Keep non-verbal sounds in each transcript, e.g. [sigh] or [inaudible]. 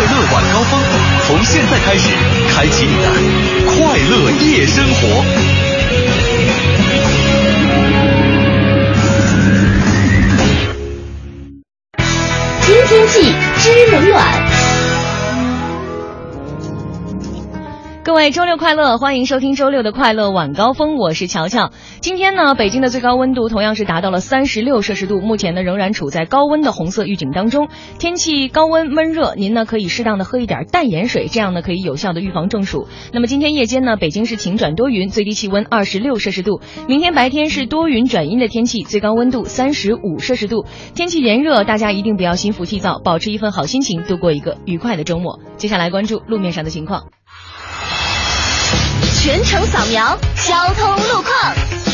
快乐晚高峰，从现在开始，开启你的快乐夜生活。听天气知冷暖。各位周六快乐，欢迎收听周六的快乐晚高峰，我是乔乔。今天呢，北京的最高温度同样是达到了三十六摄氏度，目前呢仍然处在高温的红色预警当中。天气高温闷热，您呢可以适当的喝一点淡盐水，这样呢可以有效的预防中暑。那么今天夜间呢，北京是晴转多云，最低气温二十六摄氏度。明天白天是多云转阴的天气，最高温度三十五摄氏度。天气炎热，大家一定不要心浮气躁，保持一份好心情，度过一个愉快的周末。接下来关注路面上的情况。全程扫描交通路况。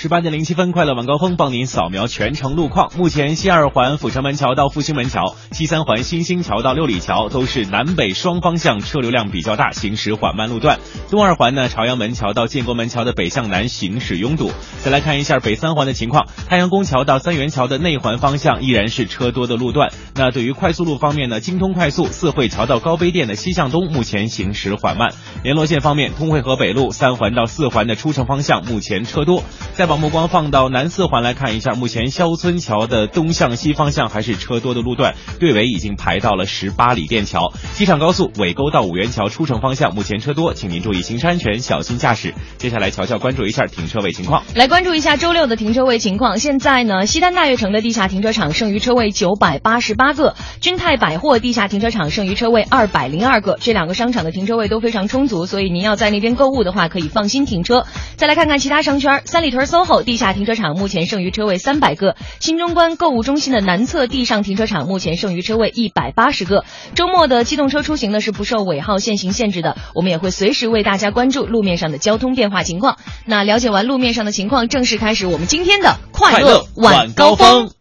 十八点零七分，快乐晚高峰帮您扫描全程路况。目前西二环阜成门桥到复兴门桥、西三环新兴桥到六里桥都是南北双方向车流量比较大，行驶缓慢路段。东二环呢，朝阳门桥到建国门桥的北向南行驶拥堵。再来看一下北三环的情况，太阳宫桥到三元桥的内环方向依然是车多的路段。那对于快速路方面呢，京通快速四惠桥到高碑店的西向东目前行驶缓慢。联络线方面，通惠河北路三环到四环的出城方向目前车多。再把目光放到南四环来看一下，目前肖村桥的东向西方向还是车多的路段，队尾已经排到了十八里店桥。机场高速尾沟到五元桥出城方向目前车多，请您注意行车安全，小心驾驶。接下来，乔乔关注一下停车位情况。来关注一下周六的停车位情况。现在呢，西单大悦城的地下停车场剩余车位九百八十八个，君泰百货地下停车场剩余车位二百零二个。这两个商场的停车位都非常充足，所以您要在那边购物的话，可以放心停车。再来看看其他商圈，三里屯搜地下停车场目前剩余车位三百个，新中关购物中心的南侧地上停车场目前剩余车位一百八十个。周末的机动车出行呢是不受尾号限行限制的，我们也会随时为大家关注路面上的交通变化情况。那了解完路面上的情况，正式开始我们今天的快乐晚高峰。。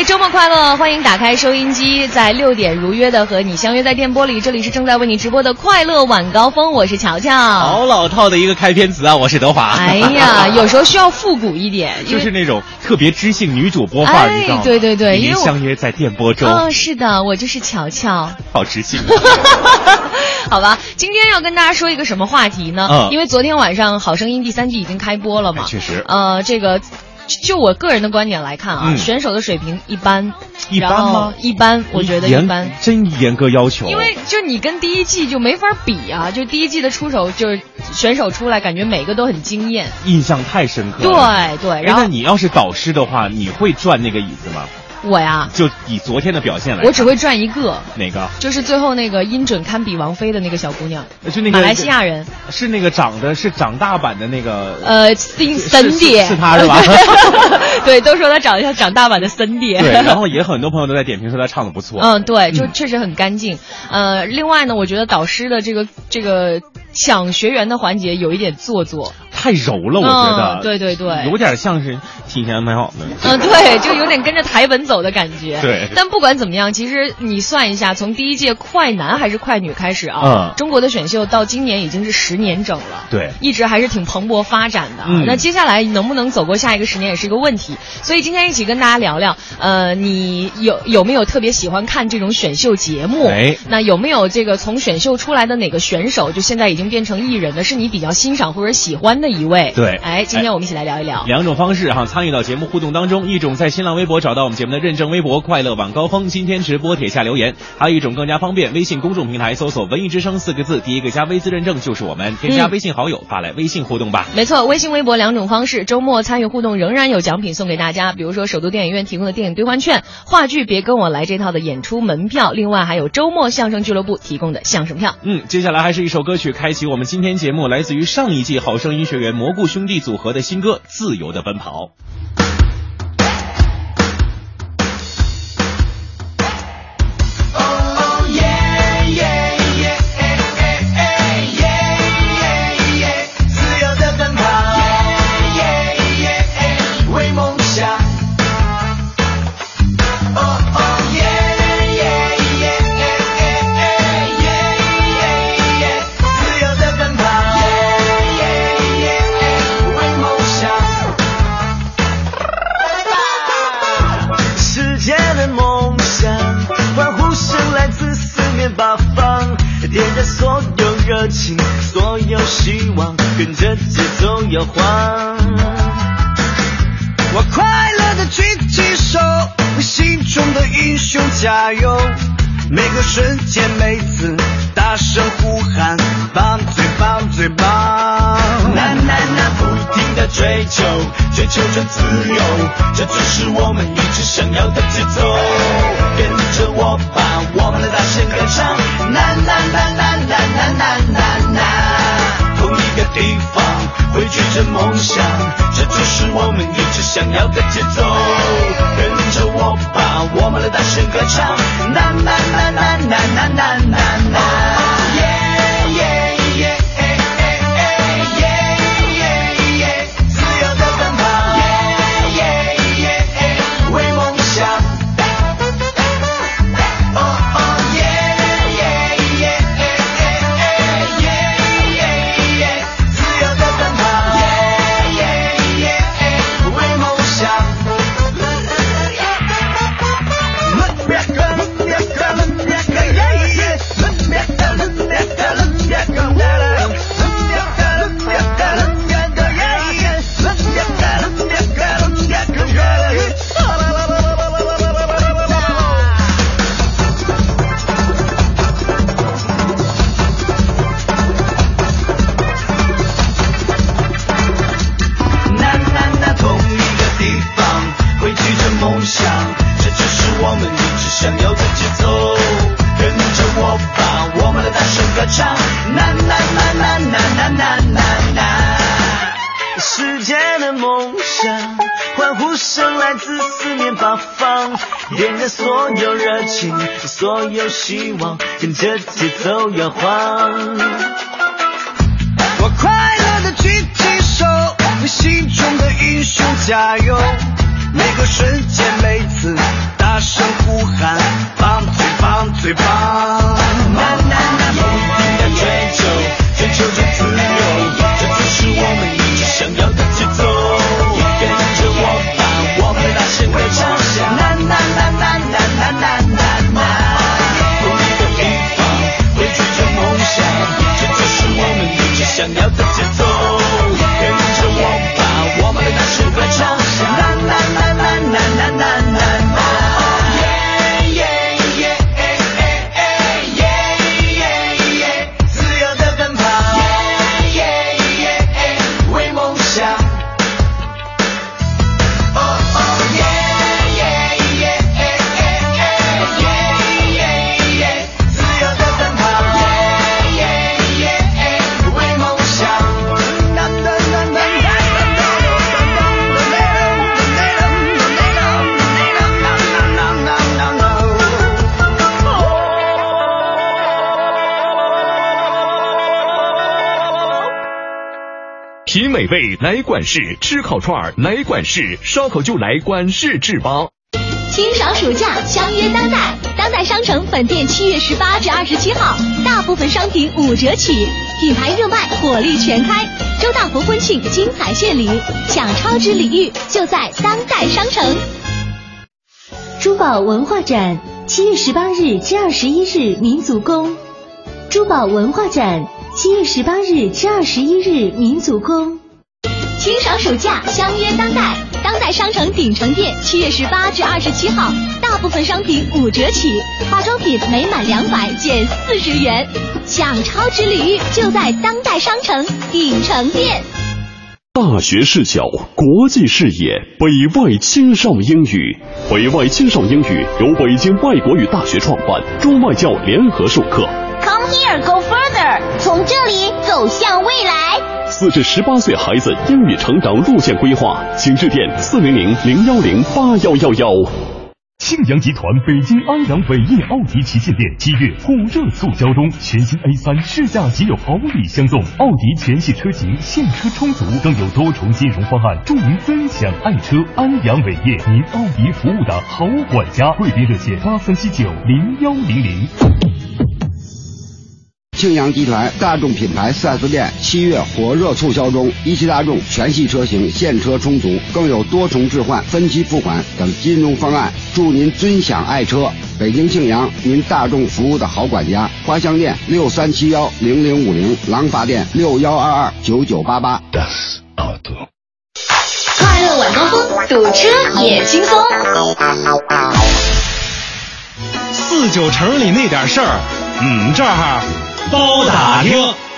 位周末快乐！欢迎打开收音机，在六点如约的和你相约在电波里。这里是正在为你直播的快乐晚高峰，我是乔乔。好老套的一个开篇词啊，我是德华。哎呀，有时候需要复古一点，就是那种特别知性女主播范儿，哎你知道吗？对对对因为相约在电波中，哦，是的，我就是乔乔。好知性。[laughs] 好吧，今天要跟大家说一个什么话题呢？嗯因为昨天晚上《好声音》第三季已经开播了嘛，哎确实呃，这个。就我个人的观点来看啊，嗯选手的水平一般，一般吗一般，我觉得一般。真严格要求。因为就你跟第一季就没法比啊，就第一季的出手就是选手出来，感觉每个都很惊艳。印象太深刻了。对对，哎然后那你要是导师的话，你会转那个椅子吗？我呀，就以昨天的表现来，我只会转一个，哪个？就是最后那个音准堪比王菲的那个小姑娘，就那个马来西亚人，是那个长得是长大版的那个呃，森森迪是是他是吧 [laughs] 对，都说他长得像长大版的森迪。对，然后也很多朋友都在点评说他唱的不错。嗯，对，就确实很干净。呃，另外呢，我觉得导师的这个这个抢学员的环节有一点做作。太柔了，我觉得。嗯对对对有点像是提前安排好的。嗯，对，就有点跟着台本走的感觉。对但不管怎么样，其实你算一下，从第一届快男还是快女开始啊，嗯中国的选秀到今年已经是十年整了。对一直还是挺蓬勃发展的。嗯那接下来能不能走过下一个十年也是一个问题。所以今天一起跟大家聊聊，呃，你有有没有特别喜欢看这种选秀节目？哎那有没有这个从选秀出来的哪个选手，就现在已经变成艺人的，是你比较欣赏或者喜欢的一位？对哎，今天我们一起来聊一聊。两种方式哈，参与到节目互动当中，一种在新浪微博找到我们节目的认证微博“快乐晚高峰”，今天直播帖下留言；还有一种更加方便，微信公众平台搜索“文艺之声”四个字，第一个加微字认证就是我们，添加嗯微信好友发来微信互动吧。没错，微信、微博两种方式，周末参与互动仍然有奖品送给大家，比如说首都电影院提供的电影兑换券、话剧《别跟我来》这套的演出门票，另外还有周末相声俱乐部提供的相声票。嗯，接下来还是一首歌曲，开启我们今天节目，来自于上一季好声音学员蘑菇兄弟组合的新歌《自由的奔跑》。想要的味来管事，吃烤串儿来管事，烧烤就来管事制吧。清爽暑假，相约当代。当代商城本店七月十八至二十七号，大部分商品五折起，品牌热卖，火力全开。周大福婚庆精彩献礼，享超值礼遇就在当代商城。珠宝文化展，七月十八日至二十一日，民族宫。珠宝文化展，七月十八日至二十一日，民族宫。清爽暑假，相约当代。当代商城鼎城店七月十八至二十七号，大部分商品五折起，化妆品每满两百减四十元，享超值礼遇就在当代商城鼎城店。大学视角，国际视野，北外青少英语。北外青少英语由北京外国语大学创办，中外教联合授课。Come here, go further，从这里走向未来。四至十八岁孩子英语成长路线规划，请致电四零零零幺零八幺幺幺。庆阳集团北京安阳伟业奥迪旗舰店七月火热促销中，全新 A 三试驾即有好礼相送，奥迪全系车型现车充足，更有多重金融方案助您分享爱车。安阳伟业，您奥迪服务的好管家，贵宾热线八三七九零幺零零。庆阳集团大众品牌 4S 店七月火热促销中，一汽大众全系车型现车充足，更有多重置换、分期付款等金融方案，祝您尊享爱车。北京庆阳，您大众服务的好管家。花乡店六三七幺零零五零，廊坊店六幺二二九九八八。快乐晚高峰，堵车也轻松。四九城里那点事儿，嗯，这儿包打听。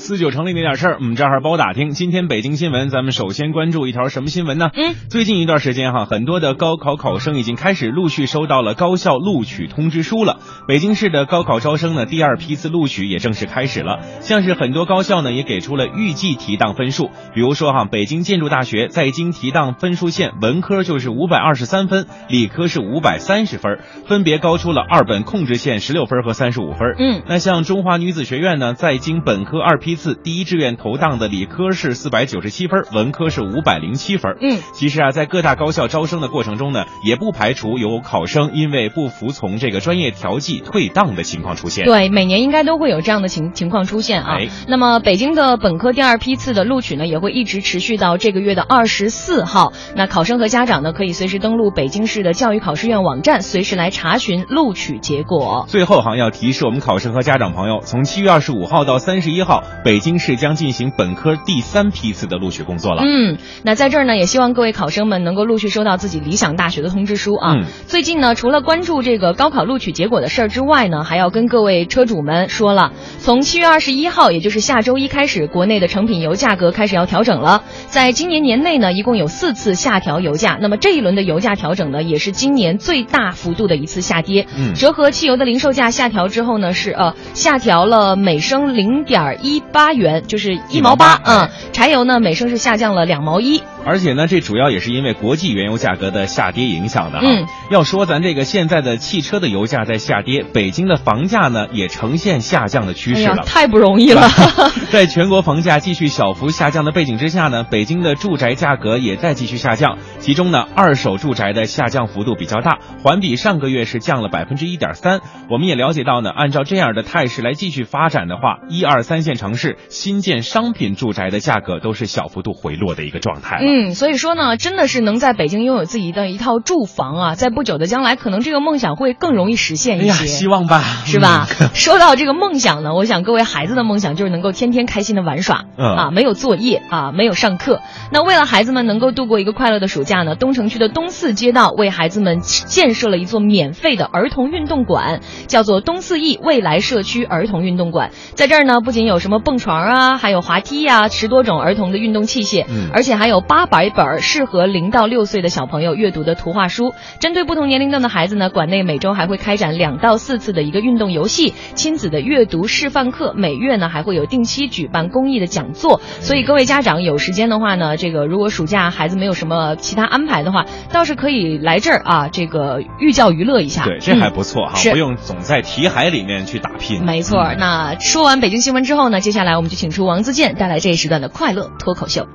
四九城里那点事儿，我们，这儿包打听。今天北京新闻，咱们首先关注一条什么新闻呢？嗯，最近一段时间哈，很多的高考考生已经开始陆续收到了高校录取通知书了。北京市的高考招生呢，第二批次录取也正式开始了。像是很多高校呢，也给出了预计提档分数，比如说哈，北京建筑大学在京提档分数线，文科就是五百二十三分，理科是五百三十分，分别高出了二本控制线十六分和三十五分。嗯，那像中华女子学院呢，在京本科二批次第一志愿投档的理科是四百九十七分，文科是五百零七分。嗯，其实啊，在各大高校招生的过程中呢，也不排除有考生因为不服从这个专业调剂退档的情况出现。对，每年应该都会有这样的情情况出现啊。哎那么北京的本科第二批次的录取呢，也会一直持续到这个月的二十四号。那考生和家长呢，可以随时登录北京市的教育考试院网站，随时来查询录取结果。最后哈，要提示我们考生和家长朋友，从七月二十五号到三十一号，北京市将进行本科第三批次的录取工作了。嗯，那在这儿呢，也希望各位考生们能够陆续收到自己理想大学的通知书啊。嗯最近呢，除了关注这个高考录取结果的事儿之外呢，还要跟各位车主们说了，从七月二十一号，也就是下周一开始，国内的成品油价格开始要调整了。在今年年内呢，一共有四次下调油价，那么这一轮的油价调整呢，也是今年最大幅度的一次下跌。嗯折合汽油的零售价下调之后呢，是呃下调了每升零点一八元，就是一毛八。1毛8嗯，柴油呢每升是下降了两毛一。而且呢，这主要也是因为国际原油价格的下跌影响的哈。嗯要说咱这个现在的汽车的油价在下跌，北京的房价呢也呈现下降的趋势了，。太不容易了。[laughs] [laughs] 在全国房价继续小幅下降的背景之下呢，北京的住宅价格也在继续下降。其中呢，二手住宅的下降幅度比较大，环比上个月是降了百分之一点三。我们也了解到呢，按照这样的态势来继续发展的话，一二三线城市新建商品住宅的价格都是小幅度回落的一个状态。嗯，所以说呢，真的是能在北京拥有自己的一套住房啊，在不久的将来，可能这个梦想会更容易实现哎呀，一些。希望吧，是吧嗯？[laughs] [laughs] 说到这个梦想呢，我想各位孩子的梦想就是能够天天开心的玩耍，嗯啊，没有作业啊，没有上课。那为了孩子们能够度过一个快乐的暑假呢，东城区的东四街道为孩子们建设了一座免费的儿童运动馆，叫做东四翼未来社区儿童运动馆。在这儿呢，不仅有什么蹦床啊，还有滑梯呀、十多种儿童的运动器械，嗯而且还有八百本适合零到六岁的小朋友阅读的图画书。针对不同年龄段的孩子呢，馆内每周还会开展两到四次的一个运动游戏、亲子的阅读示范课，每月呢还会有定期举办公益的讲座。所以各位家长有时间的话呢，这个如果暑假孩子没有什么其他安排的话，倒是可以来这儿啊，这个寓教于乐一下。对，这还嗯不错哈，是不用总在题海里面去打拼。没错儿，那说完北京新闻之后呢，接下来下来我们就请出王自健带来这一时段的快乐脱口秀。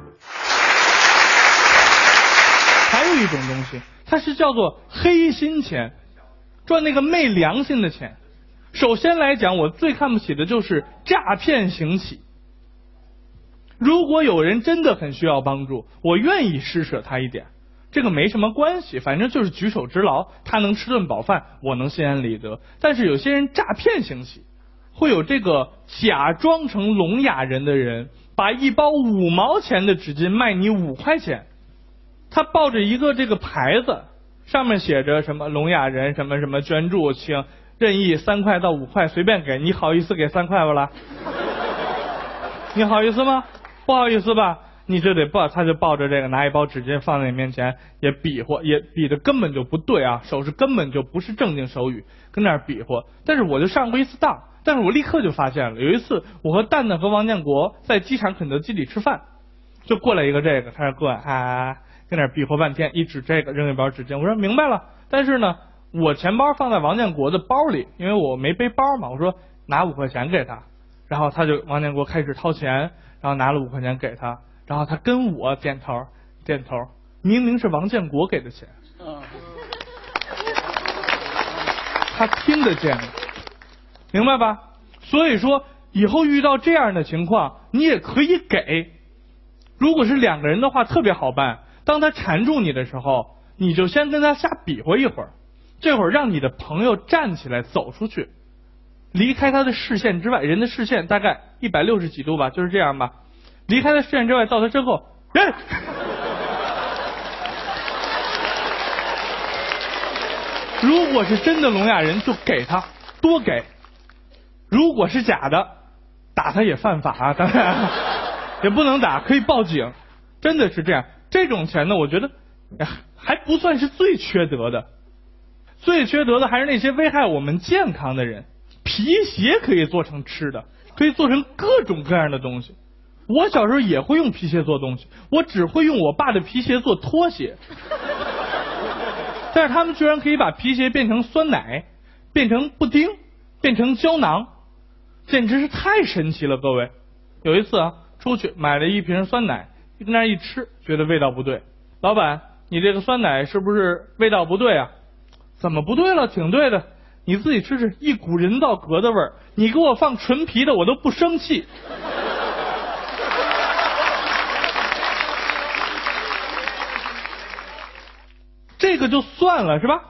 还有一种东西，它是叫做黑心钱，赚那个昧良心的钱。首先来讲，我最看不起的就是诈骗行乞。如果有人真的很需要帮助，我愿意施舍他一点，这个没什么关系，反正就是举手之劳，他能吃顿饱饭，我能心安理得。但是有些人诈骗行乞，会有这个假装成聋哑人的人，把一包五毛钱的纸巾卖你五块钱。他抱着一个这个牌子，上面写着什么聋哑人什么什么捐助，请任意三块到五块随便给，你好意思给三块不啦？[laughs] 你好意思吗？不好意思吧？你这得抱，他就抱着这个拿一包纸巾放在你面前，也比划，也比的根本就不对啊，手势根本就不是正经手语，跟那儿比划。但是我就上过一次当，但是我立刻就发现了，有一次我和蛋蛋和王建国在机场肯德基里吃饭，就过来一个这个，他说过来啊，跟那比划半天，一指这个扔一包纸巾，我说明白了，但是呢，我钱包放在王建国的包里，因为我没背包嘛，我说拿五块钱给他，然后他就王建国开始掏钱，然后拿了五块钱给他，然后他跟我点头点头，明明是王建国给的钱，他听得见，明白吧？所以说以后遇到这样的情况，你也可以给。如果是两个人的话，特别好办。当他缠住你的时候，你就先跟他瞎比划一会儿，这会儿让你的朋友站起来走出去，离开他的视线之外，人的视线大概一百六十几度吧，就是这样吧。离开他视线之外，到他身后，人。如果是真的聋哑人，就给他多给；如果是假的，打他也犯法啊，当然 [laughs] 也不能打，可以报警。真的是这样，这种钱呢，我觉得还不算是最缺德的，最缺德的还是那些危害我们健康的人。皮鞋可以做成吃的，可以做成各种各样的东西。我小时候也会用皮鞋做东西，我只会用我爸的皮鞋做拖鞋。但是他们居然可以把皮鞋变成酸奶，变成布丁，变成胶囊，简直是太神奇了！各位，有一次啊，出去买了一瓶酸奶，跟那一吃，觉得味道不对。老板，你这个酸奶是不是味道不对啊？怎么不对了？挺对的。你自己吃吃，一股人造革的味儿。你给我放纯皮的，我都不生气。这个就算了是吧？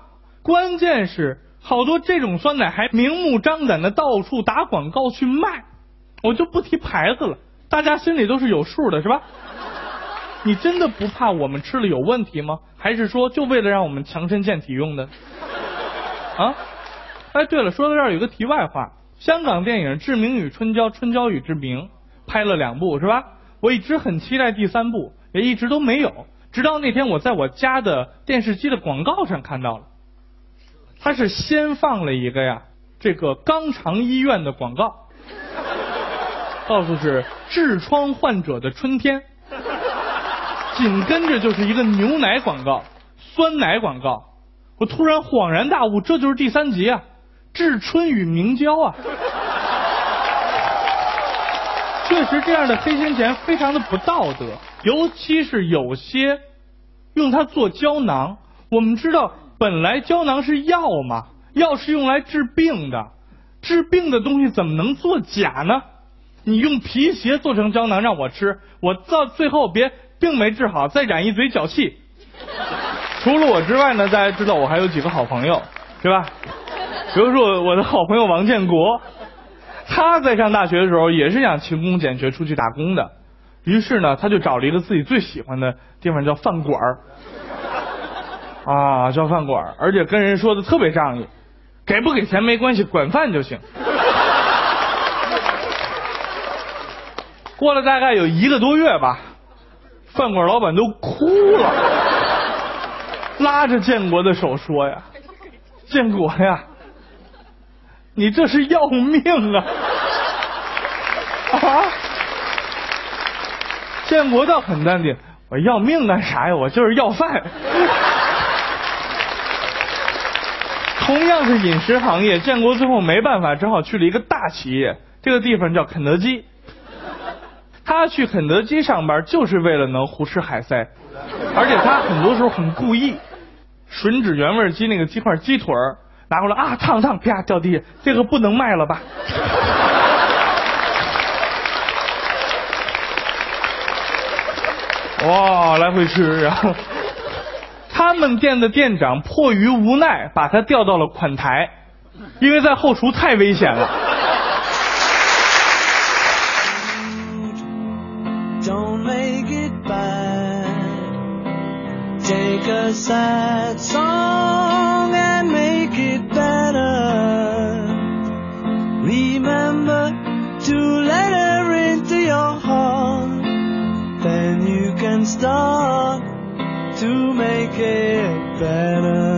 关键是好多这种酸奶还明目张胆的到处打广告去卖，我就不提牌子了，大家心里都是有数的，是吧？[laughs] 你真的不怕我们吃了有问题吗？还是说就为了让我们强身健体用的？[laughs] 啊？哎，对了，说到这儿有个题外话，香港电影《志明与春娇》《春娇与志明》拍了两部是吧？我一直很期待第三部，也一直都没有，直到那天我在我家的电视机的广告上看到了，他是先放了一个呀，这个肛肠医院的广告，[laughs] 告诉是痔疮患者的春天，紧跟着就是一个牛奶广告，酸奶广告，我突然恍然大悟，这就是第三集啊。致春与明胶啊，确实这样的黑心钱非常的不道德，尤其是有些用它做胶囊。我们知道，本来胶囊是药嘛，药是用来治病的，治病的东西怎么能做假呢？你用皮鞋做成胶囊让我吃，我到最后别病没治好，再染一嘴脚气。除了我之外呢，大家知道我还有几个好朋友，是吧？比如说我的好朋友王建国，他在上大学的时候也是想勤工俭学出去打工的，于是呢，他就找了一个自己最喜欢的地方叫饭馆儿，啊，叫饭馆，而且跟人说的特别仗义，给不给钱没关系，管饭就行。过了大概有一个多月吧，饭馆老板都哭了，拉着建国的手说呀：“建国呀。”你这是要命啊！啊！建国倒很淡定，我要命干啥呀？我就是要饭。同样是饮食行业，建国最后没办法，只好去了一个大企业，这个地方叫肯德基。他去肯德基上班就是为了能胡吃海塞，而且他很多时候很故意，吮指原味鸡那个鸡块鸡腿儿。拿过来啊，烫烫，啪掉地下，这个不能卖了吧？哇，来回吃，然后他们店的店长迫于无奈，把他调到了款台，因为在后厨太危险了。start to make it better.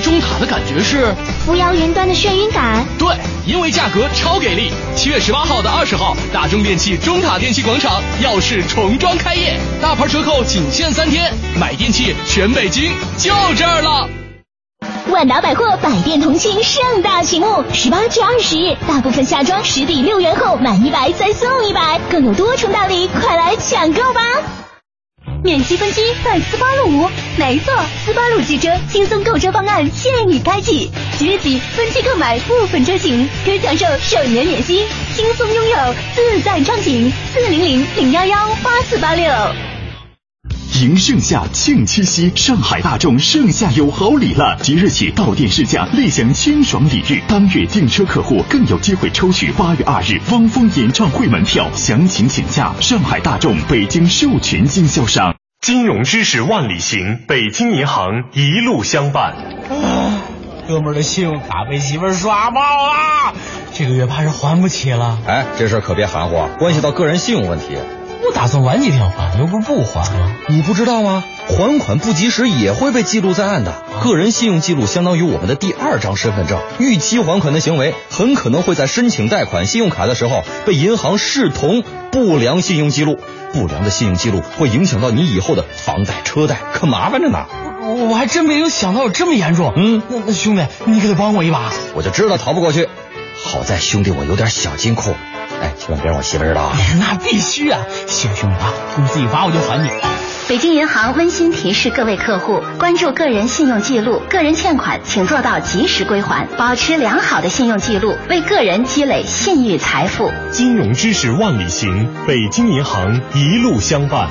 中塔的感觉是扶摇云端的眩晕感。对，因为价格超给力。七月十八号到二十号，大中电器中塔电器广场耀世重装开业，大牌折扣仅限三天，买电器全北京就这儿了。万达百货百店同庆盛大启幕，十八至二十日，大部分夏装实抵六元后满一百再送一百，更有多重大礼，快来抢购吧！免息分期在斯巴鲁无，没错，斯巴鲁汽车轻松购车方案现已开启，即日起分期购买部分车型，可享受首年免息，轻松拥有自在畅行。四零零零幺幺八四八六。迎盛夏，庆七夕，上海大众盛夏有好礼了！即日起到店试驾，立享清爽礼遇。当月订车客户更有机会抽取八月二日汪峰演唱会门票。详情请假上海大众北京授权经销商。金融知识万里行，北京银行一路相伴。啊，哥们儿的信用卡被媳妇儿刷爆了，这个月怕是还不起了。哎，这事儿可别含糊，关系到个人信用问题。我打算晚几天还，又不是不还了。你不知道吗？还款不及时也会被记录在案的。个人信用记录相当于我们的第二张身份证，逾期还款的行为很可能会在申请贷款信用卡的时候被银行视同不良信用记录。不良的信用记录会影响到你以后的房贷、车贷，可麻烦着呢。我我还真没有想到有这么严重。嗯，那那兄弟，你可得帮我一把。我就知道逃不过去。好在兄弟我有点小金库。哎，千万别让我媳妇知道啊！那必须啊！行兄弟啊，你自己发我就还你。北京银行温馨提示各位客户：关注个人信用记录，个人欠款请做到及时归还，保持良好的信用记录，为个人积累信誉财富。金融知识万里行，北京银行一路相伴。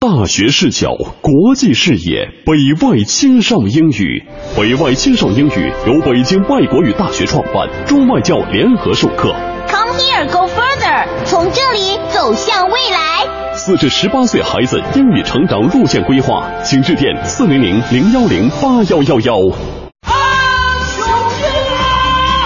大学视角，国际视野，北外青少英语。北外青少英语由北京外国语大学创办，中外教联合授课。Come here, go further，从这里走向未来。四至十八岁孩子英语成长路线规划，请致电四零零零幺零八幺幺幺。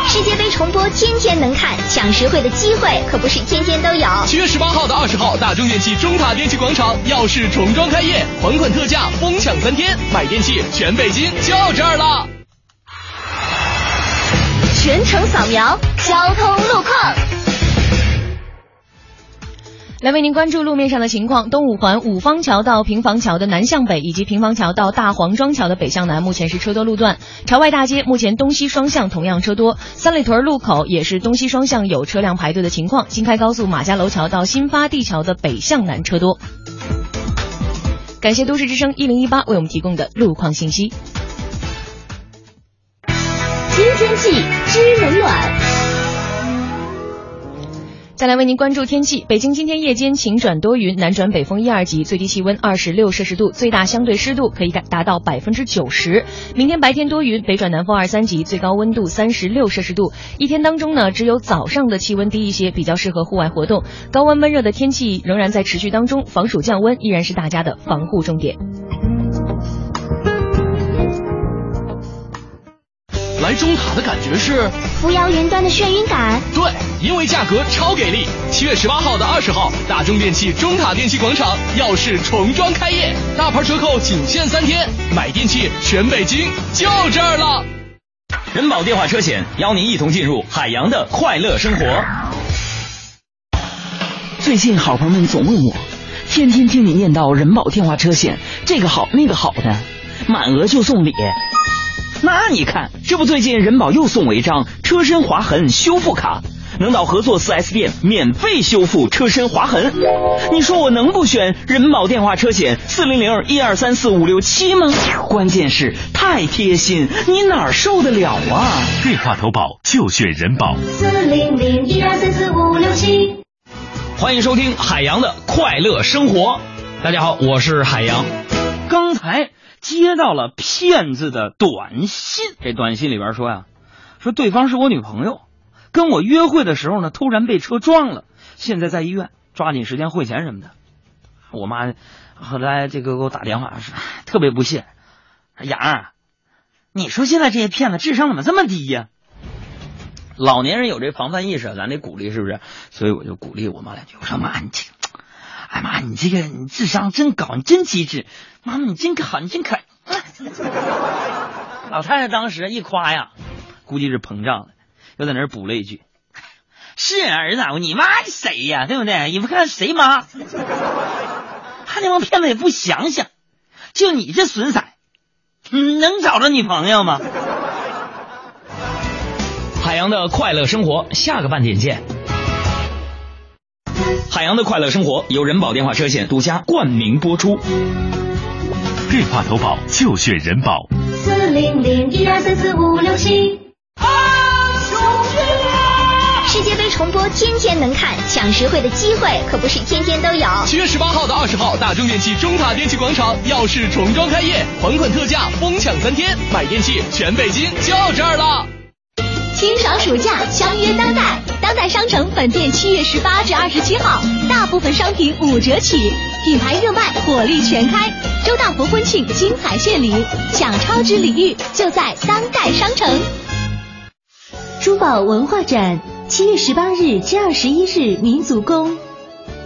世界杯重播天天能看，抢实惠的机会可不是天天都有。七月十八号到二十号，大中电器中塔电器广场耀世重装开业，还款特价疯抢三天，买电器全北京就这儿了。全程扫描交通路况。来为您关注路面上的情况。东五环五方桥到平房桥的南向北，以及平房桥到大黄庄桥的北向南，目前是车多路段。朝外大街目前东西双向同样车多。三里屯路口也是东西双向有车辆排队的情况。新开高速马家楼桥到新发地桥的北向南车多。感谢都市之声一零一八为我们提供的路况信息。新天气知冷暖。再来为您关注天气，北京今天夜间晴转多云，南转北风一二级，最低气温二十六摄氏度，最大相对湿度可以达达到百分之九十。明天白天多云，北转南风二三级，最高温度三十六摄氏度。一天当中呢，只有早上的气温低一些，比较适合户外活动。高温闷热的天气仍然在持续当中，防暑降温依然是大家的防护重点。来中塔的感觉是扶摇云端的眩晕感。对，因为价格超给力。七月十八号到二十号，大中电器中塔电器广场耀世重装开业，大牌折扣仅限三天，买电器全北京就这儿了。人保电话车险邀您一同进入海洋的快乐生活。最近好朋友们总问我，天天听你念叨人保电话车险这个好那个好的，满额就送礼。那你看，这不最近人保又送我一张车身划痕修复卡，能到合作 4S 店免费修复车身划痕。你说我能不选人保电话车险四零零一二三四五六七吗？关键是太贴心，你哪受得了啊？电话投保就选人保。四零零一二三四五六七。欢迎收听海洋的快乐生活。大家好，我是海洋。刚才。接到了骗子的短信，这短信里边说呀，说对方是我女朋友，跟我约会的时候呢，突然被车撞了，现在在医院，抓紧时间汇钱什么的。我妈后来这个给我打电话说，特别不屑，杨儿，你说现在这些骗子智商怎么这么低呀？老年人有这防范意识，咱得鼓励，是不是？所以我就鼓励我妈两句，我说妈，你这。哎妈，你这个你智商真高，你真机智，妈妈你真好，你真可爱。[laughs] 老太太当时一夸呀，估计是膨胀了，又在那儿补了一句：“是儿子，你妈谁呀？对不对？你不看谁妈？他那帮骗子也不想想，就你这损色，能找着女朋友吗？”海洋的快乐生活，下个半点见。海洋的快乐生活由人保电话车险独家冠名播出。电话投保就选人保。四零零一二三四五六七。世界杯重播天天能看，抢实惠的机会可不是天天都有。七月十八号到二十号，大中电器中塔电器广场耀世重装开业，款款特价疯抢三天，买电器全北京就这儿了。清爽暑假，相约当代。当代商城本店七月十八至二十七号，大部分商品五折起，品牌热卖，火力全开。周大福婚庆精彩献礼，享超值礼遇就在当代商城。珠宝文化展，七月十八日至二十一日，民族宫。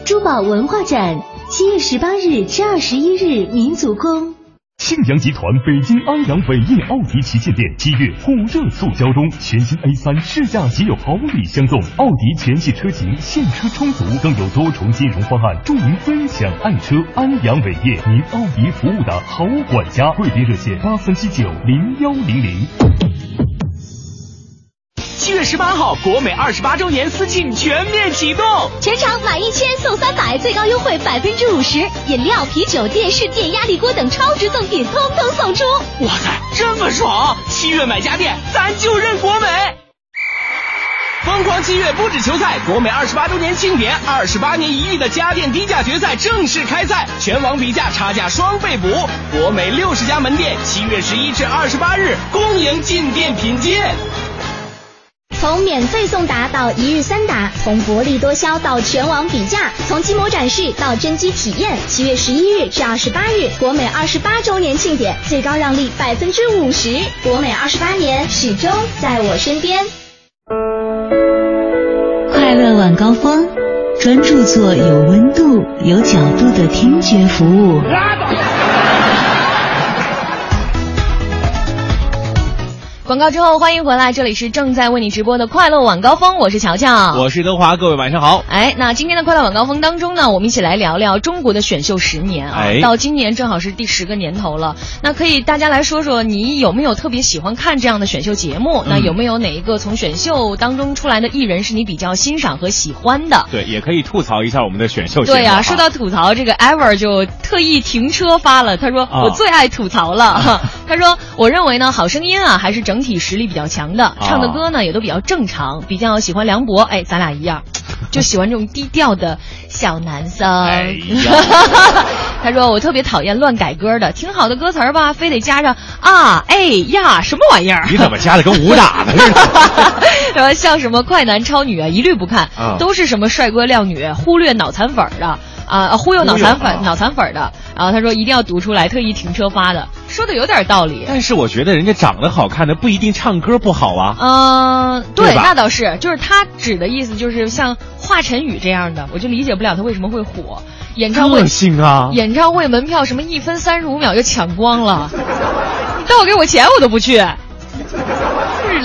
珠宝文化展，七月十八日至二十一日，民族宫。庆阳集团北京安阳伟业奥迪旗舰店七月火热促销中，全新 A 三试驾即有好礼相送，奥迪全系车型现车充足，更有多重金融方案助您分享爱车。安阳伟业，您奥迪服务的好管家，贵宾热线八三七九零幺零零。七月十八号，国美二十八周年私庆全面启动，全场满一千送三百，最高优惠百分之五十，饮料、啤酒、电视、电压力锅等超值赠品通通送出。哇塞，这么爽！七月买家电，咱就认国美。疯狂七月不止球赛，国美二十八周年庆典，二十八年一遇的家电低价决赛正式开赛，全网比价，差价双倍补。国美六十家门店，七月十一至二十八日，恭迎进店品鉴。从免费送达到一日三达，从薄利多销到全网比价，从机模展示到真机体验。七月十一日至二十八日，国美二十八周年庆典，最高让利百分之五十。国美二十八年始终在我身边。快乐晚高峰，专注做有温度、有角度的听觉服务。拉倒广告之后，欢迎回来，这里是正在为你直播的快乐晚高峰，我是乔乔，我是德华，各位晚上好。哎，那今天的快乐晚高峰当中呢，我们一起来聊聊中国的选秀十年啊，哎、到今年正好是第十个年头了。那可以大家来说说，你有没有特别喜欢看这样的选秀节目？嗯、那有没有哪一个从选秀当中出来的艺人是你比较欣赏和喜欢的？对，也可以吐槽一下我们的选秀节目。对呀、啊，说到吐槽，这个 Ever 就特意停车发了，他说、啊、我最爱吐槽了。[laughs] 他说我认为呢，好声音啊还是整体实力比较强。的唱的歌呢也都比较正常，比较喜欢梁博，哎，咱俩一样，[laughs] 就喜欢这种低调的小男生。哎、[laughs] 他说我特别讨厌乱改歌的，挺好的歌词儿吧，非得加上啊哎呀什么玩意儿？你怎么加的跟武打的似的？[laughs] 然后像什么快男超女啊，一律不看，啊、都是什么帅哥靓女，忽略脑残粉的。啊，忽悠脑残粉、脑残粉的，然后他说一定要读出来，特意停车发的，说的有点道理。但是我觉得人家长得好看的不一定唱歌不好啊。嗯、呃，对，对那倒是，就是他指的意思就是像华晨宇这样的，我就理解不了他为什么会火。演唱会！演唱会门票什么一分三十五秒就抢光了，你倒给我钱我都不去。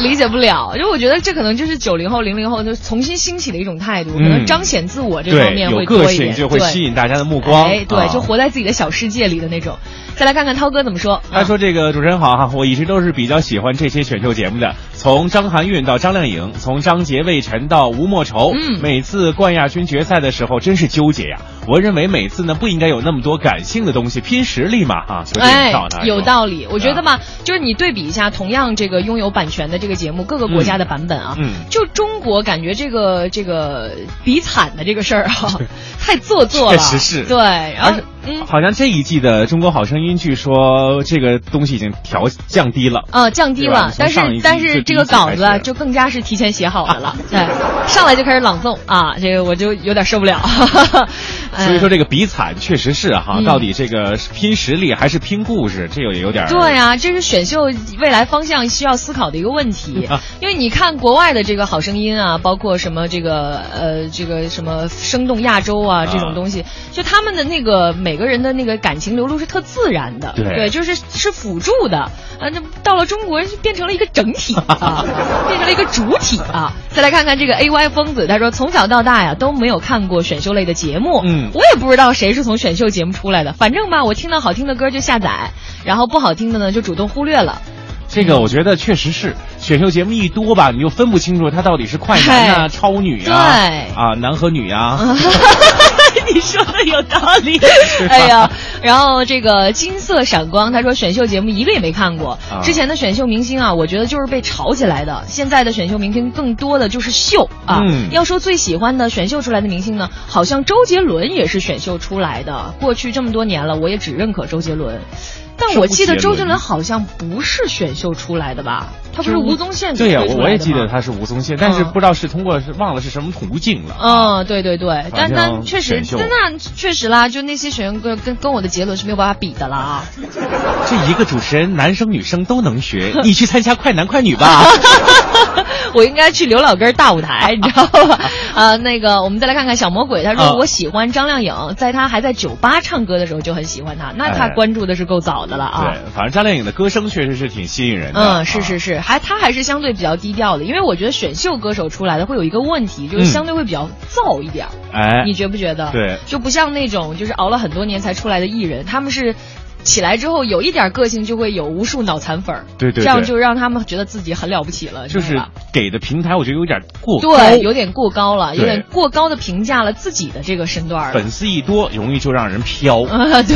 就是理解不了，就我觉得这可能就是九零后、零零后就重新兴起的一种态度，嗯、可能彰显自我这方面会多一点，就会吸引大家的目光。哎，对，啊、就活在自己的小世界里的那种。再来看看涛哥怎么说。他说：“这个主持人好哈，我一直都是比较喜欢这些选秀节目的，从张含韵到张靓颖，从张杰、魏晨到吴莫愁，嗯，每次冠亚军决赛的时候真是纠结呀。我认为每次呢不应该有那么多感性的东西，拼实力嘛哈。哎，有道理。我觉得嘛，就是你对比一下，同样这个拥有版权的这个节目，各个国家的版本啊，嗯，就中国感觉这个这个比惨的这个事儿啊，[laughs] 太做作了。确实是。对，然后嗯，好像这一季的《中国好声音》据说这个东西已经调降低了。啊，降低了，但是但是这个稿子啊，就更加是提前写好的了。对，[laughs] 上来就开始朗诵啊，这个我就有点受不了。所以说这个比惨确实是哈，嗯到底这个拼实力还是拼故事，这个也有点儿对啊，这是选秀未来方向需要思考的一个问题。[laughs] 因为你看国外的这个好声音啊，包括什么这个呃这个什么生动亚洲啊这种东西，就他们的那个每个人的那个感情流露是特自然的，对就是是辅助的啊。那到了中国就变成了一个整体啊，[laughs] 变成了一个主体啊。再来看看这个 A Y 疯子，他说从小到大呀都没有看过选秀类的节目，嗯我也不知道谁是从选秀节目出来的，反正吧，我听到好听的歌就下载，然后不好听的呢就主动忽略了。这个我觉得确实是选秀节目一多吧，你就分不清楚他到底是快男啊、超女啊、对啊男和女啊。[laughs] 你说的有道理，[laughs] 哎呀，然后这个金色闪光，他说选秀节目一个也没看过。啊之前的选秀明星啊，我觉得就是被炒起来的。现在的选秀明星更多的就是秀啊。嗯要说最喜欢的选秀出来的明星呢，好像周杰伦也是选秀出来的。过去这么多年了，我也只认可周杰伦。但我记得周杰伦好像不是选秀出来的吧？他不是吴宗宪对呀、推出来的我也记得他是吴宗宪，但是嗯不知道是通过是忘了是什么途径了。嗯，对对对，但但确实，但那确实啦，就那些选员跟跟跟我的杰伦是没有办法比的啦啊。[laughs] 这一个主持人，男生女生都能学，[laughs] 你去参加快男快女吧。[laughs] 我应该去刘老根儿大舞台，你知道吧？啊，那个，我们再来看看小魔鬼，他啊说我喜欢张靓颖，在他还在酒吧唱歌的时候就很喜欢他，那他哎关注的是够早的了啊。对，反正张靓颖的歌声确实是挺吸引人的。嗯，是是是，还他还是相对比较低调的，因为我觉得选秀歌手出来的会有一个问题，就是嗯相对会比较燥一点儿。哎，你觉不觉得？对就不像那种就是熬了很多年才出来的艺人，他们是。起来之后有一点个性，就会有无数脑残粉儿，对对对这样就让他们觉得自己很了不起了，就是给的平台，我觉得有点过高。对，有点过高了，有点过高的评价了自己的这个身段了。粉丝一多，容易就让人飘。[laughs] 啊，对。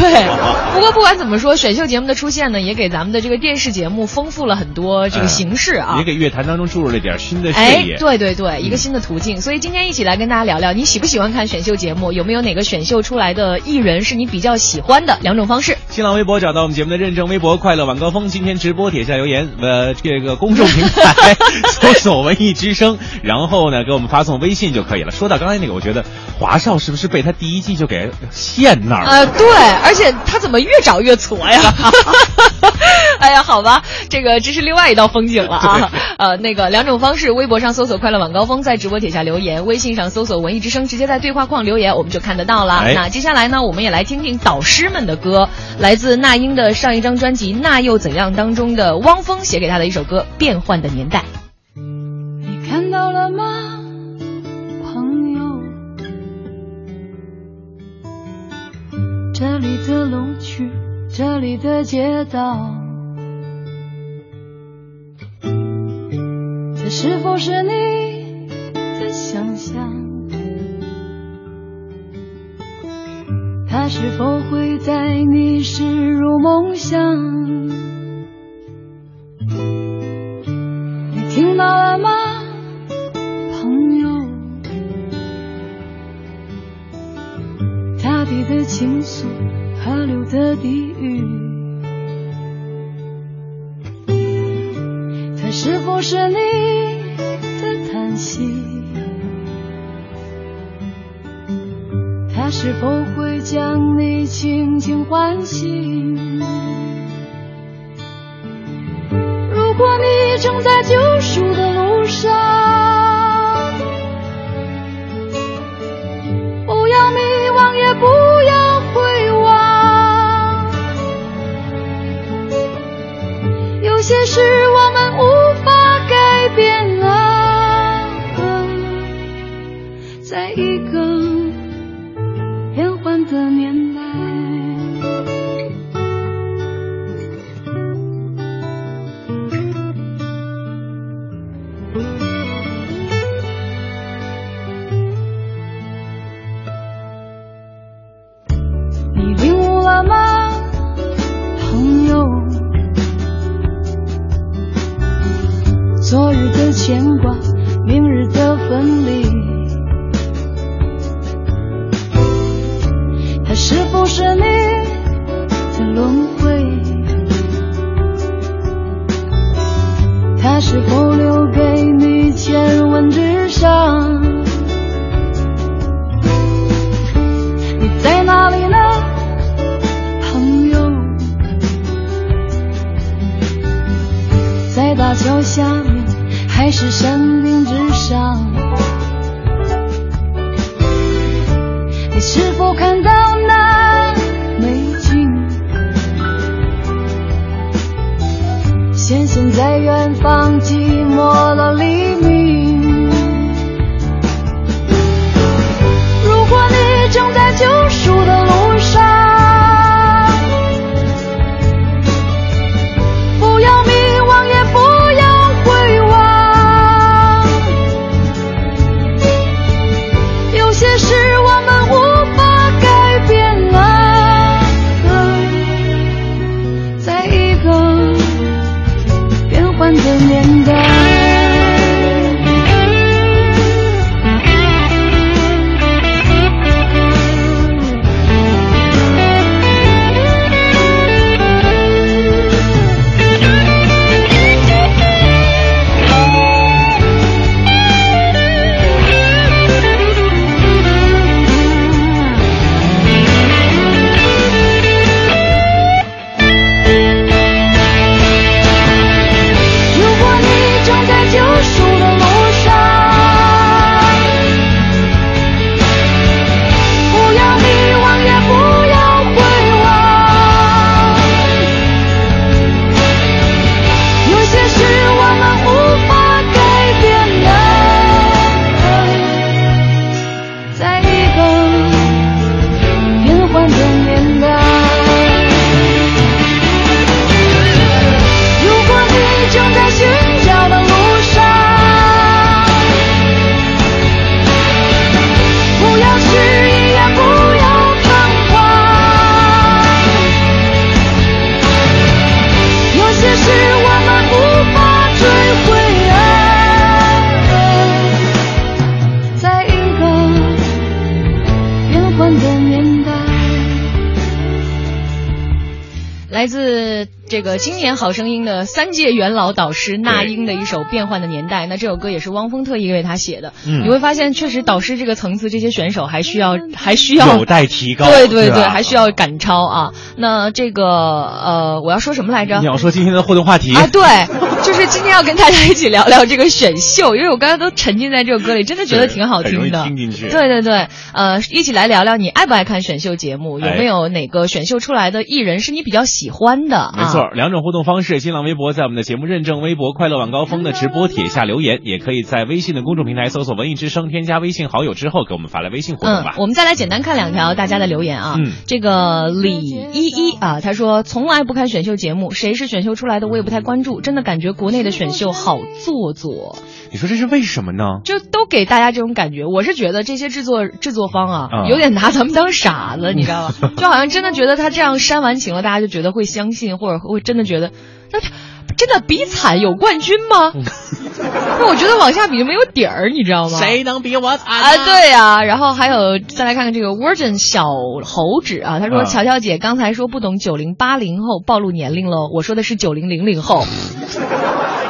不过不管怎么说，选秀节目的出现呢，也给咱们的这个电视节目丰富了很多这个形式啊。也给乐坛当中注入了点新的哎血液。，对对对，一个新的途径。所以今天一起来跟大家聊聊，你喜不喜欢看选秀节目？有没有哪个选秀出来的艺人是你比较喜欢的？两种方式。新浪微博找到我们节目的认证微博“快乐晚高峰”，今天直播帖下留言，呃，这个公众平台 [laughs] 搜索“文艺之声”，然后呢给我们发送微信就可以了。说到刚才那个，我觉得华少是不是被他第一季就给陷那儿了？呃，对，而且他怎么越找越挫呀？[laughs] 哎呀，好吧，这个这是另外一道风景了啊。呃，那个两种方式，微博上搜索“快乐晚高峰”，在直播帖下留言；微信上搜索“文艺之声”，直接在对话框留言，我们就看得到了。哎那接下来呢，我们也来听听导师们的歌，来自自那英的上一张专辑《那又怎样》当中的汪峰写给他的一首歌《变幻的年代》。你看到了吗，朋友？这里的路曲，这里的街道，这是否是你的想象？它是否会在你驶入梦乡？你听到了吗，朋友？大地的倾诉，河流的低语，它是否是你的叹息？它是否会将你轻轻唤醒？如果你正在救赎的路上，个今年好声音的三届元老导师那英的一首《变幻的年代》，那这首歌也是汪峰特意为他写的。嗯你会发现，确实导师这个层次，这些选手还需要还需要有待提高对对对，还需要赶超啊。那这个呃，我要说什么来着？你要说今天的互动话题啊，对，就是今天要跟大家一起聊聊这个选秀，因为我刚才都沉浸在这首歌里，真的觉得挺好听的。听进去对对对，呃，一起来聊聊你爱不爱看选秀节目，有哎没有哪个选秀出来的艺人是你比较喜欢的？啊没错，两种互动方式：新浪微博在我们的节目认证微博“快乐晚高峰”的直播帖下留言，也可以在微信的公众平台搜索“文艺之声”，添加微信好友之后给我们发来微信互动嗯吧。，我们再来简单看两条大家的留言啊。嗯这个李依依啊，他说从来不看选秀节目，谁是选秀出来的我也不太关注，真的感觉国内的选秀好做作，你说这是为什么呢？就都给大家这种感觉。我是觉得这些制作制作方啊，啊有点拿咱们当傻子，你知道吧？就好像真的觉得他这样煽完情了，大家就觉得会相信，或者会真的觉得，那真的比惨有冠军吗？[laughs] 那我觉得往下比就没有底儿，你知道吗？谁能比我惨啊，对呀、然后还有再来看看这个 Virgin 小猴子啊，他说：“啊乔乔姐刚才说不懂九零八零后暴露年龄了，我说的是九零零零后，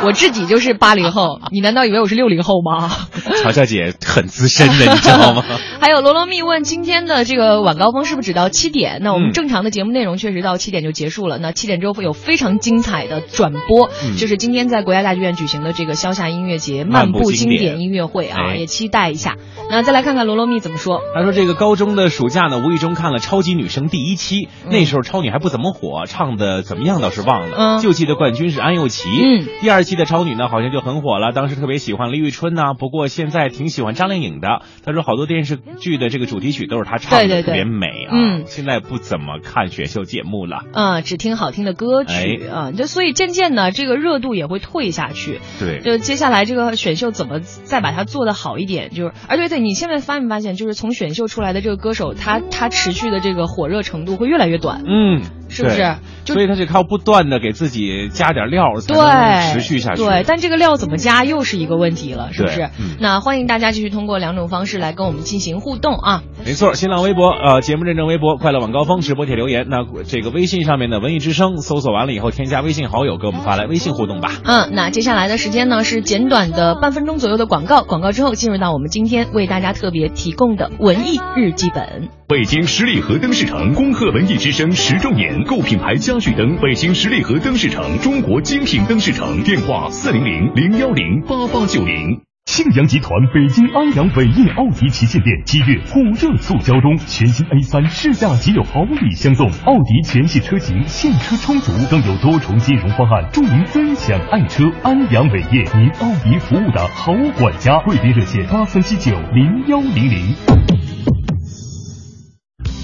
我自己就是八零后，[laughs] 你难道以为我是六零后吗？” [laughs] 乔小姐很资深的，你知道吗？[laughs] 还有罗罗蜜问今天的这个晚高峰是不是只到七点？那我们嗯正常的节目内容确实到七点就结束了。那七点之后会有非常精彩的转播，嗯就是今天在国家大剧院举行的这个萧夏音乐节漫漫步步经典音乐会啊，哎也期待一下。那再来看看罗罗蜜怎么说。他说这个高中的暑假呢，无意中看了《超级女声》第一期，那时候超女还不怎么火，唱的怎么样倒是忘了，嗯就记得冠军是安又琪。嗯，第二期的超女呢，好像就很火了，当时特别喜欢李宇春呐、不过现在挺喜欢张靓颖的。他说好多电视剧的这个主题曲都是她唱的，对对对特别美啊。嗯现在不怎么看选秀节目了。啊、只听好听的歌曲哎啊，就所以渐渐呢这个热度也会退下去。对就接下来这个选秀怎么再把它做的好一点？就是，而对对，你现在发没发现，就是从选秀出来的这个歌手，他他持续的这个火热程度会越来越短。嗯，是不是所以他是靠不断的给自己加点料才对，能持续下去。对，但这个料怎么加又是一个问题了，是不是？嗯那欢迎大家继续通过两种方式来跟我们进行互动啊。没错，新浪微博呃节目认证微博快乐晚高峰直播帖留言，那这个微信上面的文艺之声搜索完了以后，添加微信好友给我们发来微信互动吧。嗯，那接下来的时间呢是简短的半分钟左右的广告，广告之后进入到我们今天为大家特别提供的文艺日记本。北京十里河灯饰城恭贺文艺之声十周年，购品牌家具灯，北京十里河灯饰城，中国精品灯饰城，电话四零零零幺零八八九零。庆阳集团北京安阳伟业奥迪旗舰店七月火热促销中，全新 A 三试驾即有好礼相送，奥迪全系车型现车充足，更有多重金融方案，祝您分享爱车。安阳伟业，您奥迪服务的好管家，贵宾热线八三七九零幺零零。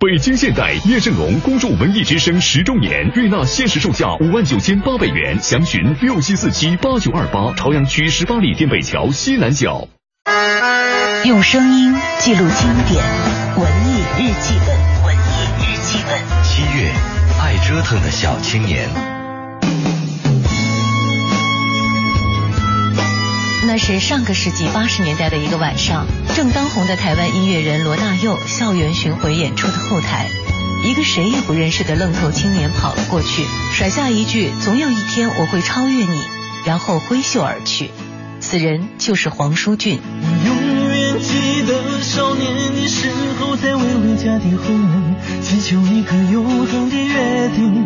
北京现代叶盛龙恭祝文艺之声十周年，瑞纳限时售价五万九千八百元，详询六七四七八九二八，朝阳区十八里店北桥西南角。用声音记录经典，文艺日记本，文艺日记本。七月，爱折腾的小青年。那是上个世纪八十年代的一个晚上，正当红的台湾音乐人罗大佑校园巡回演出的后台，一个谁也不认识的愣头青年跑了过去，甩下一句“总有一天我会超越你”，然后挥袖而去。此人就是黄舒骏。永远记得少年的时候，在微微家庭后门，祈求一个永恒的约定。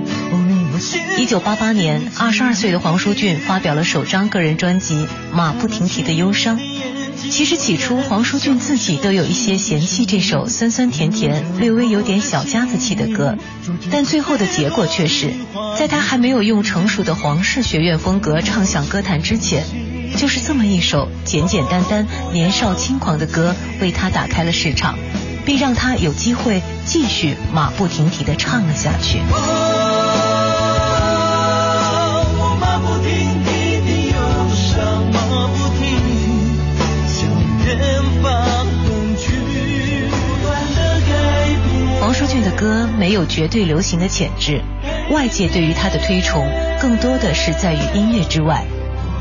一九八八年，二十二岁的黄舒骏发表了首张个人专辑《马不停蹄的忧伤》。其实起初，黄舒骏自己都有一些嫌弃这首酸酸甜甜、略微有点小家子气的歌，但最后的结果却是，在他还没有用成熟的皇室学院风格唱响歌坛之前，就是这么一首简简单单、年少轻狂的歌，为他打开了市场，并让他有机会继续马不停蹄地唱了下去。黄舒骏的歌没有绝对流行的潜质，外界对于他的推崇更多的是在于音乐之外。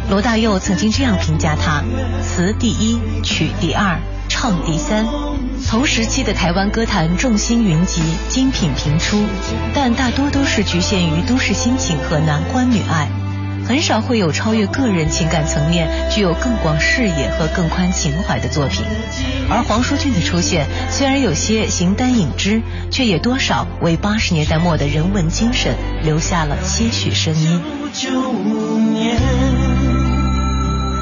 罗大佑曾经这样评价他：词第一，曲第二，唱第三。同时期的台湾歌坛众星云集，精品频出，但大多都是局限于都市心情和男欢女爱。很少会有超越个人情感层面、具有更广视野和更宽情怀的作品。而黄舒骏的出现，虽然有些形单影只，却也多少为八十年代末的人文精神留下了些许声音。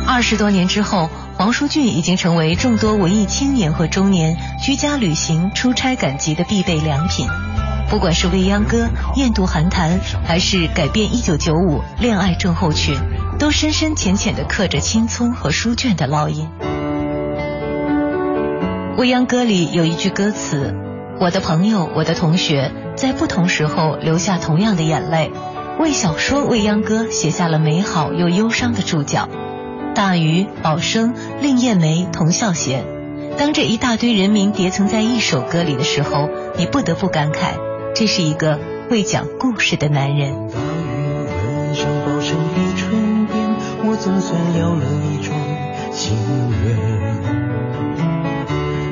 二十多年之后，黄舒骏已经成为众多文艺青年和中年居家旅行、出差赶集的必备良品。不管是未央歌、雁渡寒潭，还是改编一九九五恋爱症候群，都深深浅浅地刻着青葱和书卷的烙印。未央歌里有一句歌词：“我的朋友，我的同学，在不同时候流下同样的眼泪，为小说《未央歌》写下了美好又忧伤的注脚。”大鱼、宝生、令艳梅、童孝贤，当这一大堆人名叠层在一首歌里的时候，你不得不感慨。这是一个会讲故事的男人。大雨吻上宝生的唇边，我总算了了一桩心愿。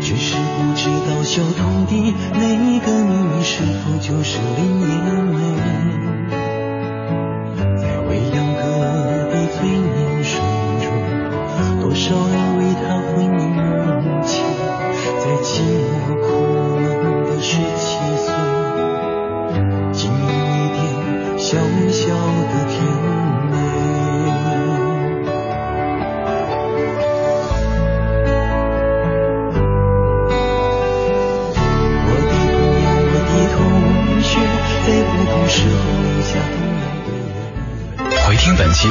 只是不知道小童的那个秘密是否就是林艳梅。在未央歌的催眠水中，多少人为他昏迷梦起，在寂寞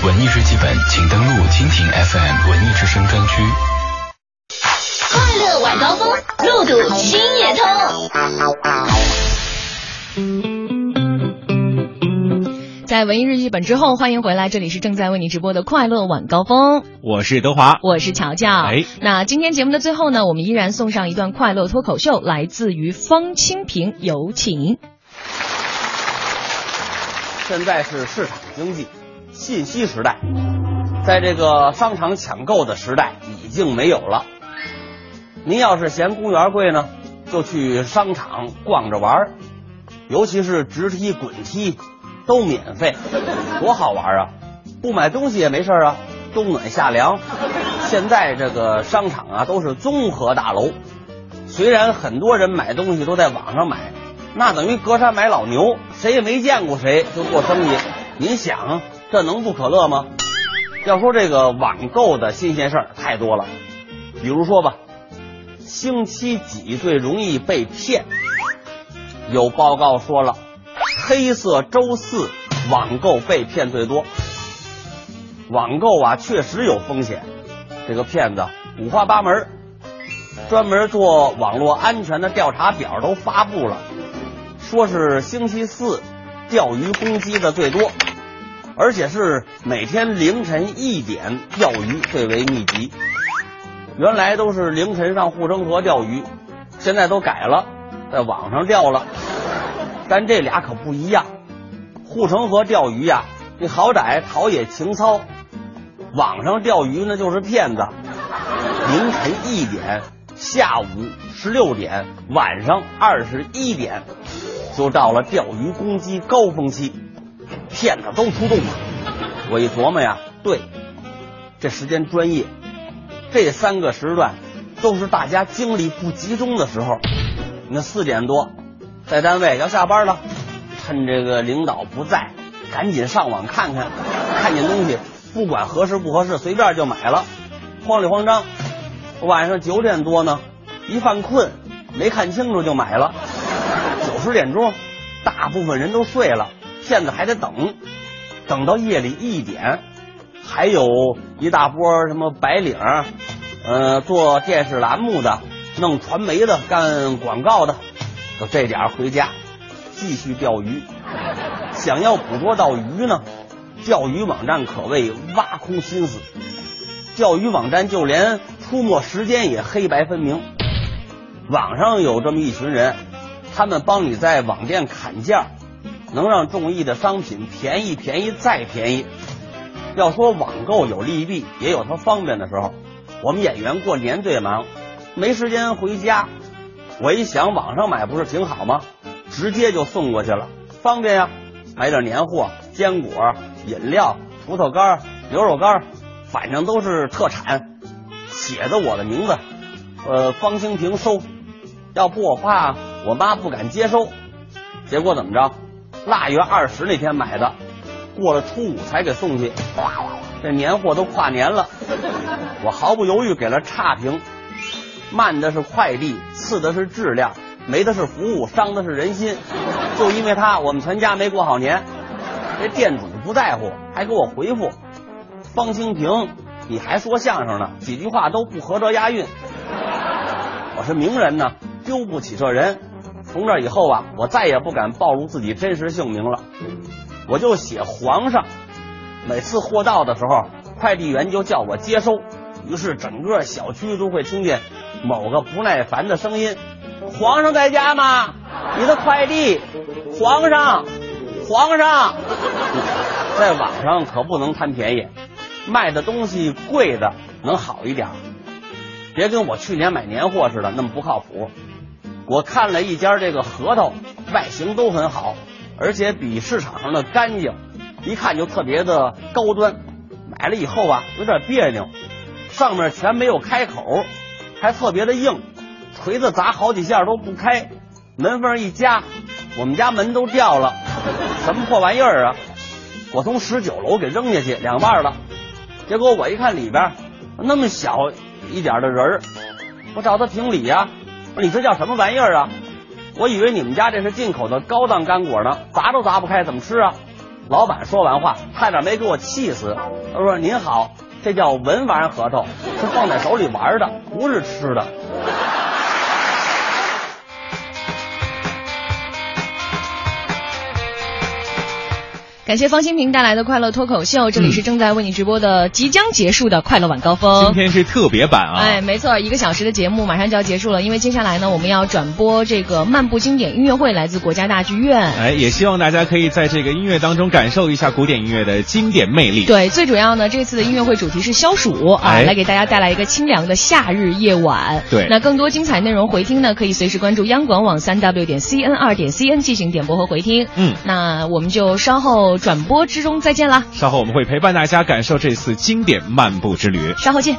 文艺日记本，请登录蜻蜓 FM 文艺之声专区。快乐晚高峰，路堵心也痛。在在文艺日记本之后，欢迎回来，这里是正在为你直播的快乐晚高峰，我是德华，我是乔乔。哎，那今天节目的最后呢，我们依然送上一段快乐脱口秀，来自于方清平，有请。现在是市场经济、信息时代，在这个商场抢购的时代已经没有了。您要是嫌公园贵呢，就去商场逛着玩，尤其是直梯、滚梯都免费，多好玩啊！不买东西也没事啊，冬暖夏凉。现在这个商场啊都是综合大楼，虽然很多人买东西都在网上买。那等于隔山买老牛，谁也没见过谁就做生意。您想，这能不可乐吗？要说这个网购的新鲜事儿太多了，比如说吧，星期几最容易被骗？有报告说了，黑色周四网购被骗最多。网购啊，确实有风险，这个骗子五花八门，专门做网络安全的调查表都发布了。说是星期四钓鱼攻击的最多，而且是每天凌晨一点钓鱼最为密集。原来都是凌晨上护城河钓鱼，现在都改了，在网上钓了。但这俩可不一样，护城河钓鱼呀，你好歹陶冶情操；网上钓鱼那就是骗子。凌晨一点、下午十六点、晚上二十一点。就到了钓鱼攻击高峰期，骗子都出动了。我一琢磨呀，对，这时间专业，这三个时段都是大家精力不集中的时候。那四点多在单位要下班了，趁这个领导不在，赶紧上网看看，看见东西不管合适不合适，随便就买了，慌里慌张。晚上九点多呢，一犯困，没看清楚就买了。九十点钟，大部分人都睡了，骗子还得等，等到夜里一点，还有一大波什么白领，呃，做电视栏目的、弄传媒的、干广告的，就这点回家继续钓鱼。想要捕捉到鱼呢，钓鱼网站可谓挖空心思，钓鱼网站就连出没时间也黑白分明。网上有这么一群人。他们帮你在网店砍价，能让中意的商品便宜便宜再便宜。要说网购有利弊，也有它方便的时候。我们演员过年最忙，没时间回家。我一想，网上买不是挺好吗？直接就送过去了，方便呀。买点年货、坚果、饮料、葡萄干、牛肉干，反正都是特产，写着我的名字，呃，方清平收。要不我怕。我妈不敢接收，结果怎么着？腊月二十那天买的，过了初五才给送去。这年货都跨年了，我毫不犹豫给了差评。慢的是快递，次的是质量，没的是服务，伤的是人心。就因为他，我们全家没过好年。这店主不在乎，还给我回复：“方清平，你还说相声呢，几句话都不合辙押韵。[laughs] ”我是名人呢，丢不起这人。从这以后啊，我再也不敢暴露自己真实姓名了。我就写皇上，每次货到的时候，快递员就叫我接收。于是整个小区都会听见某个不耐烦的声音：“皇上在家吗？你的快递，皇上，皇上。[laughs] ”在网上可不能贪便宜，卖的东西贵的能好一点，别跟我去年买年货似的那么不靠谱。我看了一家这个核桃，外形都很好，而且比市场上的干净，一看就特别的高端。买了以后啊，有点别扭，上面全没有开口，还特别的硬，锤子砸好几下都不开，门缝一夹，我们家门都掉了。什么破玩意儿啊！我从十九楼给扔下去两半了，结果我一看里边那么小一点的人儿，我找他评理呀。你这叫什么玩意儿啊？我以为你们家这是进口的高档干果呢，砸都砸不开，怎么吃啊？老板说完话，差点没给我气死。他说：“您好，这叫文玩核桃，是放在手里玩的，不是吃的。”感谢方新平带来的快乐脱口秀，这里是正在为你直播的即将结束的快乐晚高峰。今天是特别版啊！哎，没错，一个小时的节目马上就要结束了，因为接下来呢，我们要转播这个漫步经典音乐会，来自国家大剧院。哎，也希望大家可以在这个音乐当中感受一下古典音乐的经典魅力。对，最主要呢，这次的音乐会主题是消暑啊，哎来给大家带来一个清凉的夏日夜晚。对那更多精彩内容回听呢，可以随时关注央广网三 w 点 cn 二点 cn 进行点播和回听。嗯，那我们就稍后转播之中再见啦，稍后我们会陪伴大家感受这次经典漫步之旅。稍后见。